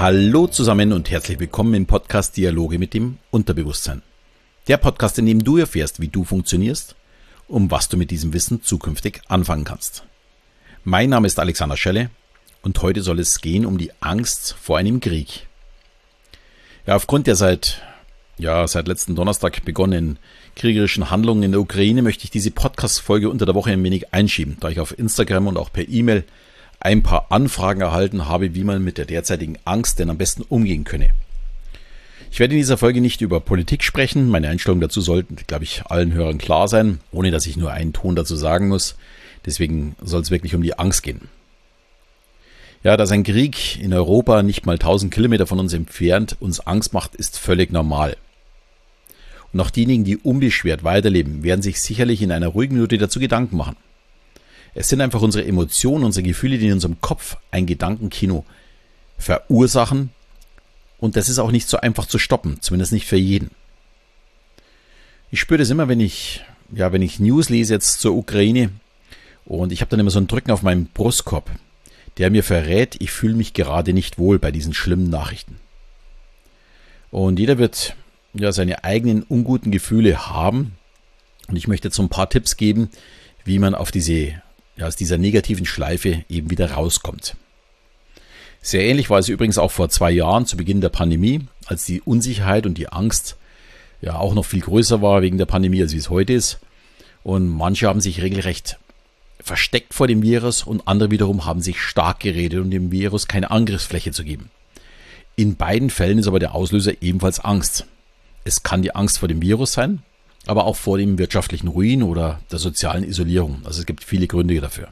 Hallo zusammen und herzlich willkommen im Podcast Dialoge mit dem Unterbewusstsein. Der Podcast, in dem du erfährst, wie du funktionierst, um was du mit diesem Wissen zukünftig anfangen kannst. Mein Name ist Alexander Schelle und heute soll es gehen um die Angst vor einem Krieg. Ja, aufgrund der seit, ja, seit letzten Donnerstag begonnenen kriegerischen Handlungen in der Ukraine möchte ich diese Podcast-Folge unter der Woche ein wenig einschieben, da ich auf Instagram und auch per E-Mail ein paar Anfragen erhalten habe, wie man mit der derzeitigen Angst denn am besten umgehen könne. Ich werde in dieser Folge nicht über Politik sprechen. Meine Einstellung dazu sollten, glaube ich, allen Hörern klar sein, ohne dass ich nur einen Ton dazu sagen muss. Deswegen soll es wirklich um die Angst gehen. Ja, dass ein Krieg in Europa nicht mal 1000 Kilometer von uns entfernt uns Angst macht, ist völlig normal. Und auch diejenigen, die unbeschwert weiterleben, werden sich sicherlich in einer ruhigen Minute dazu Gedanken machen. Es sind einfach unsere Emotionen, unsere Gefühle, die in unserem Kopf ein Gedankenkino verursachen. Und das ist auch nicht so einfach zu stoppen, zumindest nicht für jeden. Ich spüre das immer, wenn ich, ja, wenn ich News lese jetzt zur Ukraine und ich habe dann immer so ein Drücken auf meinem Brustkorb, der mir verrät, ich fühle mich gerade nicht wohl bei diesen schlimmen Nachrichten. Und jeder wird ja seine eigenen unguten Gefühle haben. Und ich möchte jetzt so ein paar Tipps geben, wie man auf diese ja, aus dieser negativen Schleife eben wieder rauskommt. Sehr ähnlich war es übrigens auch vor zwei Jahren zu Beginn der Pandemie, als die Unsicherheit und die Angst ja auch noch viel größer war wegen der Pandemie, als wie es heute ist. Und manche haben sich regelrecht versteckt vor dem Virus und andere wiederum haben sich stark geredet, um dem Virus keine Angriffsfläche zu geben. In beiden Fällen ist aber der Auslöser ebenfalls Angst. Es kann die Angst vor dem Virus sein, aber auch vor dem wirtschaftlichen Ruin oder der sozialen Isolierung. Also es gibt viele Gründe dafür.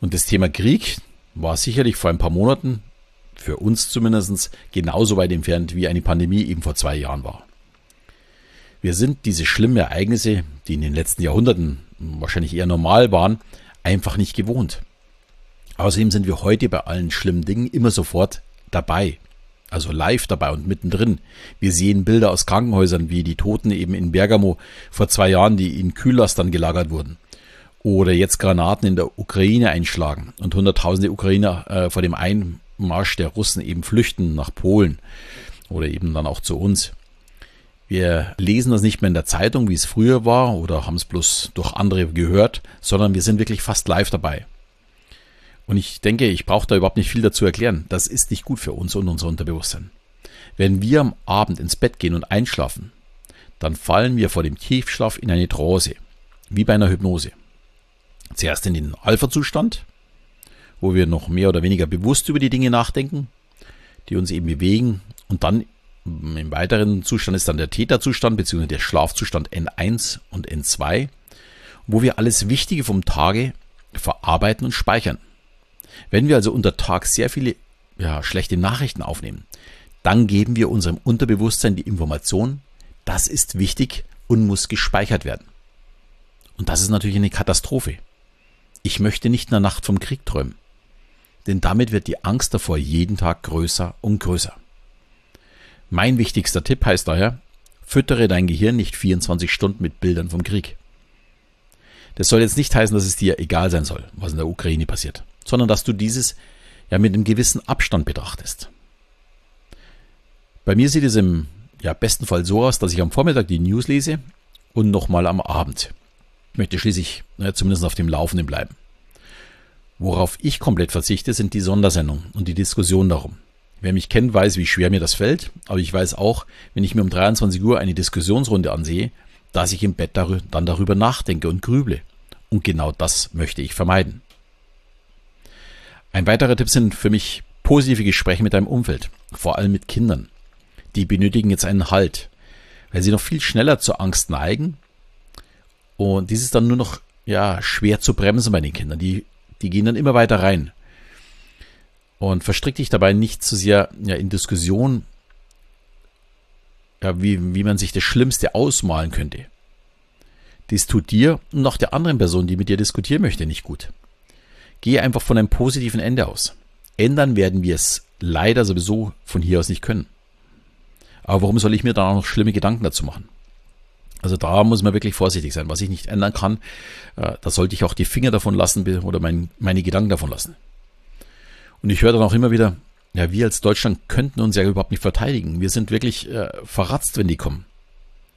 Und das Thema Krieg war sicherlich vor ein paar Monaten, für uns zumindest, genauso weit entfernt wie eine Pandemie eben vor zwei Jahren war. Wir sind diese schlimmen Ereignisse, die in den letzten Jahrhunderten wahrscheinlich eher normal waren, einfach nicht gewohnt. Außerdem sind wir heute bei allen schlimmen Dingen immer sofort dabei also live dabei und mittendrin. Wir sehen Bilder aus Krankenhäusern, wie die Toten eben in Bergamo vor zwei Jahren, die in Kühllastern gelagert wurden. Oder jetzt Granaten in der Ukraine einschlagen und hunderttausende Ukrainer äh, vor dem Einmarsch der Russen eben flüchten nach Polen oder eben dann auch zu uns. Wir lesen das nicht mehr in der Zeitung, wie es früher war, oder haben es bloß durch andere gehört, sondern wir sind wirklich fast live dabei. Und ich denke, ich brauche da überhaupt nicht viel dazu erklären. Das ist nicht gut für uns und unser Unterbewusstsein. Wenn wir am Abend ins Bett gehen und einschlafen, dann fallen wir vor dem Tiefschlaf in eine Trance, wie bei einer Hypnose. Zuerst in den Alpha-Zustand, wo wir noch mehr oder weniger bewusst über die Dinge nachdenken, die uns eben bewegen. Und dann im weiteren Zustand ist dann der Theta-Zustand bzw. der Schlafzustand N1 und N2, wo wir alles Wichtige vom Tage verarbeiten und speichern. Wenn wir also unter Tag sehr viele ja, schlechte Nachrichten aufnehmen, dann geben wir unserem Unterbewusstsein die Information, das ist wichtig und muss gespeichert werden. Und das ist natürlich eine Katastrophe. Ich möchte nicht in der Nacht vom Krieg träumen, denn damit wird die Angst davor jeden Tag größer und größer. Mein wichtigster Tipp heißt daher, füttere dein Gehirn nicht 24 Stunden mit Bildern vom Krieg. Das soll jetzt nicht heißen, dass es dir egal sein soll, was in der Ukraine passiert sondern dass du dieses ja mit einem gewissen Abstand betrachtest. Bei mir sieht es im ja, besten Fall so aus, dass ich am Vormittag die News lese und nochmal am Abend. Ich möchte schließlich ja, zumindest auf dem Laufenden bleiben. Worauf ich komplett verzichte, sind die Sondersendungen und die Diskussion darum. Wer mich kennt, weiß, wie schwer mir das fällt, aber ich weiß auch, wenn ich mir um 23 Uhr eine Diskussionsrunde ansehe, dass ich im Bett dann darüber nachdenke und grüble. Und genau das möchte ich vermeiden. Ein weiterer Tipp sind für mich positive Gespräche mit deinem Umfeld, vor allem mit Kindern. Die benötigen jetzt einen Halt, weil sie noch viel schneller zur Angst neigen. Und dies ist dann nur noch ja, schwer zu bremsen bei den Kindern. Die, die gehen dann immer weiter rein. Und verstrick dich dabei nicht zu sehr ja, in Diskussion, ja, wie, wie man sich das Schlimmste ausmalen könnte. Dies tut dir und auch der anderen Person, die mit dir diskutieren möchte, nicht gut. Gehe einfach von einem positiven Ende aus. Ändern werden wir es leider sowieso von hier aus nicht können. Aber warum soll ich mir auch noch schlimme Gedanken dazu machen? Also da muss man wirklich vorsichtig sein. Was ich nicht ändern kann, äh, da sollte ich auch die Finger davon lassen oder mein, meine Gedanken davon lassen. Und ich höre dann auch immer wieder, ja, wir als Deutschland könnten uns ja überhaupt nicht verteidigen. Wir sind wirklich äh, verratzt, wenn die kommen.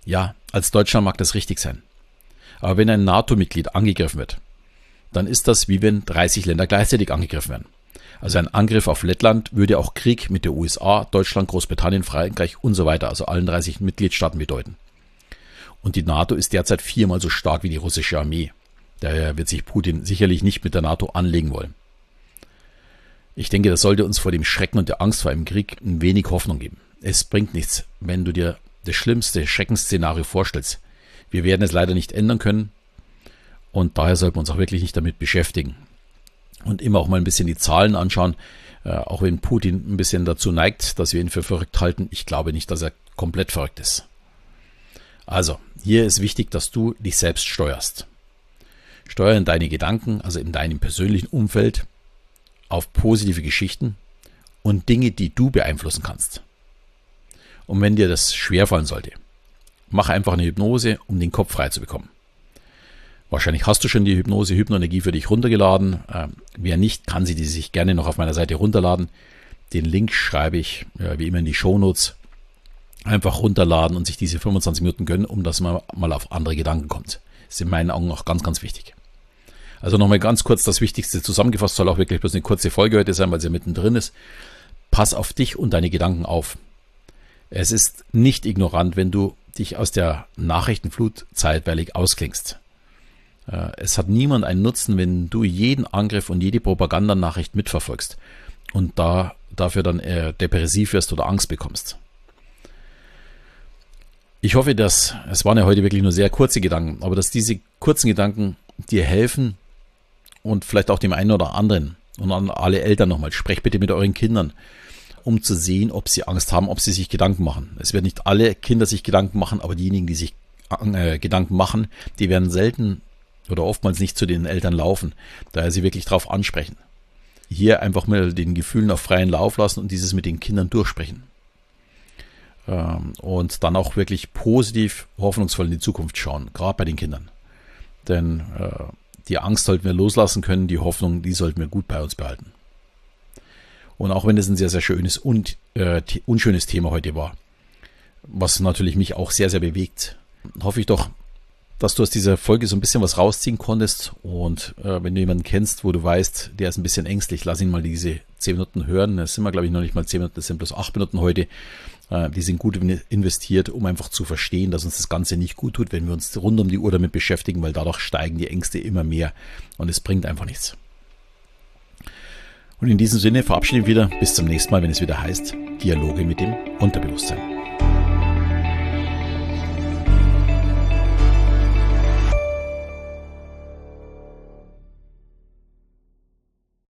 Ja, als Deutschland mag das richtig sein. Aber wenn ein NATO-Mitglied angegriffen wird, dann ist das wie wenn 30 Länder gleichzeitig angegriffen werden. Also ein Angriff auf Lettland würde auch Krieg mit der USA, Deutschland, Großbritannien, Frankreich und so weiter, also allen 30 Mitgliedstaaten bedeuten. Und die NATO ist derzeit viermal so stark wie die russische Armee. Daher wird sich Putin sicherlich nicht mit der NATO anlegen wollen. Ich denke, das sollte uns vor dem Schrecken und der Angst vor einem Krieg ein wenig Hoffnung geben. Es bringt nichts, wenn du dir das schlimmste Schreckensszenario vorstellst. Wir werden es leider nicht ändern können und daher sollten wir uns auch wirklich nicht damit beschäftigen. Und immer auch mal ein bisschen die Zahlen anschauen, äh, auch wenn Putin ein bisschen dazu neigt, dass wir ihn für verrückt halten. Ich glaube nicht, dass er komplett verrückt ist. Also, hier ist wichtig, dass du dich selbst steuerst. Steuere in deine Gedanken, also in deinem persönlichen Umfeld, auf positive Geschichten und Dinge, die du beeinflussen kannst. Und wenn dir das schwerfallen sollte, mach einfach eine Hypnose, um den Kopf frei zu bekommen. Wahrscheinlich hast du schon die Hypnose Hypnoenergie für dich runtergeladen. Ähm, wer nicht, kann sie die sich gerne noch auf meiner Seite runterladen. Den Link schreibe ich äh, wie immer in die Shownotes einfach runterladen und sich diese 25 Minuten gönnen, um dass man mal auf andere Gedanken kommt. Das ist in meinen Augen auch ganz, ganz wichtig. Also nochmal ganz kurz das Wichtigste zusammengefasst, soll auch wirklich bloß eine kurze Folge heute sein, weil sie ja mittendrin ist. Pass auf dich und deine Gedanken auf. Es ist nicht ignorant, wenn du dich aus der Nachrichtenflut zeitweilig ausklingst. Äh, es hat niemand einen Nutzen, wenn du jeden Angriff und jede Propagandanachricht mitverfolgst und da dafür dann äh, depressiv wirst oder Angst bekommst. Ich hoffe, dass, es waren ja heute wirklich nur sehr kurze Gedanken, aber dass diese kurzen Gedanken dir helfen und vielleicht auch dem einen oder anderen und an alle Eltern nochmal, sprecht bitte mit euren Kindern, um zu sehen, ob sie Angst haben, ob sie sich Gedanken machen. Es werden nicht alle Kinder sich Gedanken machen, aber diejenigen, die sich äh, Gedanken machen, die werden selten oder oftmals nicht zu den Eltern laufen, daher sie wirklich darauf ansprechen. Hier einfach mal den Gefühlen auf freien Lauf lassen und dieses mit den Kindern durchsprechen. Ähm, und dann auch wirklich positiv, hoffnungsvoll in die Zukunft schauen, gerade bei den Kindern. Denn äh, die Angst sollten wir loslassen können, die Hoffnung, die sollten wir gut bei uns behalten. Und auch wenn es ein sehr, sehr schönes und äh, unschönes Thema heute war, was natürlich mich auch sehr, sehr bewegt, hoffe ich doch, dass du aus dieser Folge so ein bisschen was rausziehen konntest. Und äh, wenn du jemanden kennst, wo du weißt, der ist ein bisschen ängstlich, lass ihn mal diese 10 Minuten hören. Das sind wir, glaube ich, noch nicht mal 10 Minuten, das sind bloß 8 Minuten heute. Äh, die sind gut investiert, um einfach zu verstehen, dass uns das Ganze nicht gut tut, wenn wir uns rund um die Uhr damit beschäftigen, weil dadurch steigen die Ängste immer mehr und es bringt einfach nichts. Und in diesem Sinne verabschiede ich wieder bis zum nächsten Mal, wenn es wieder heißt Dialoge mit dem Unterbewusstsein.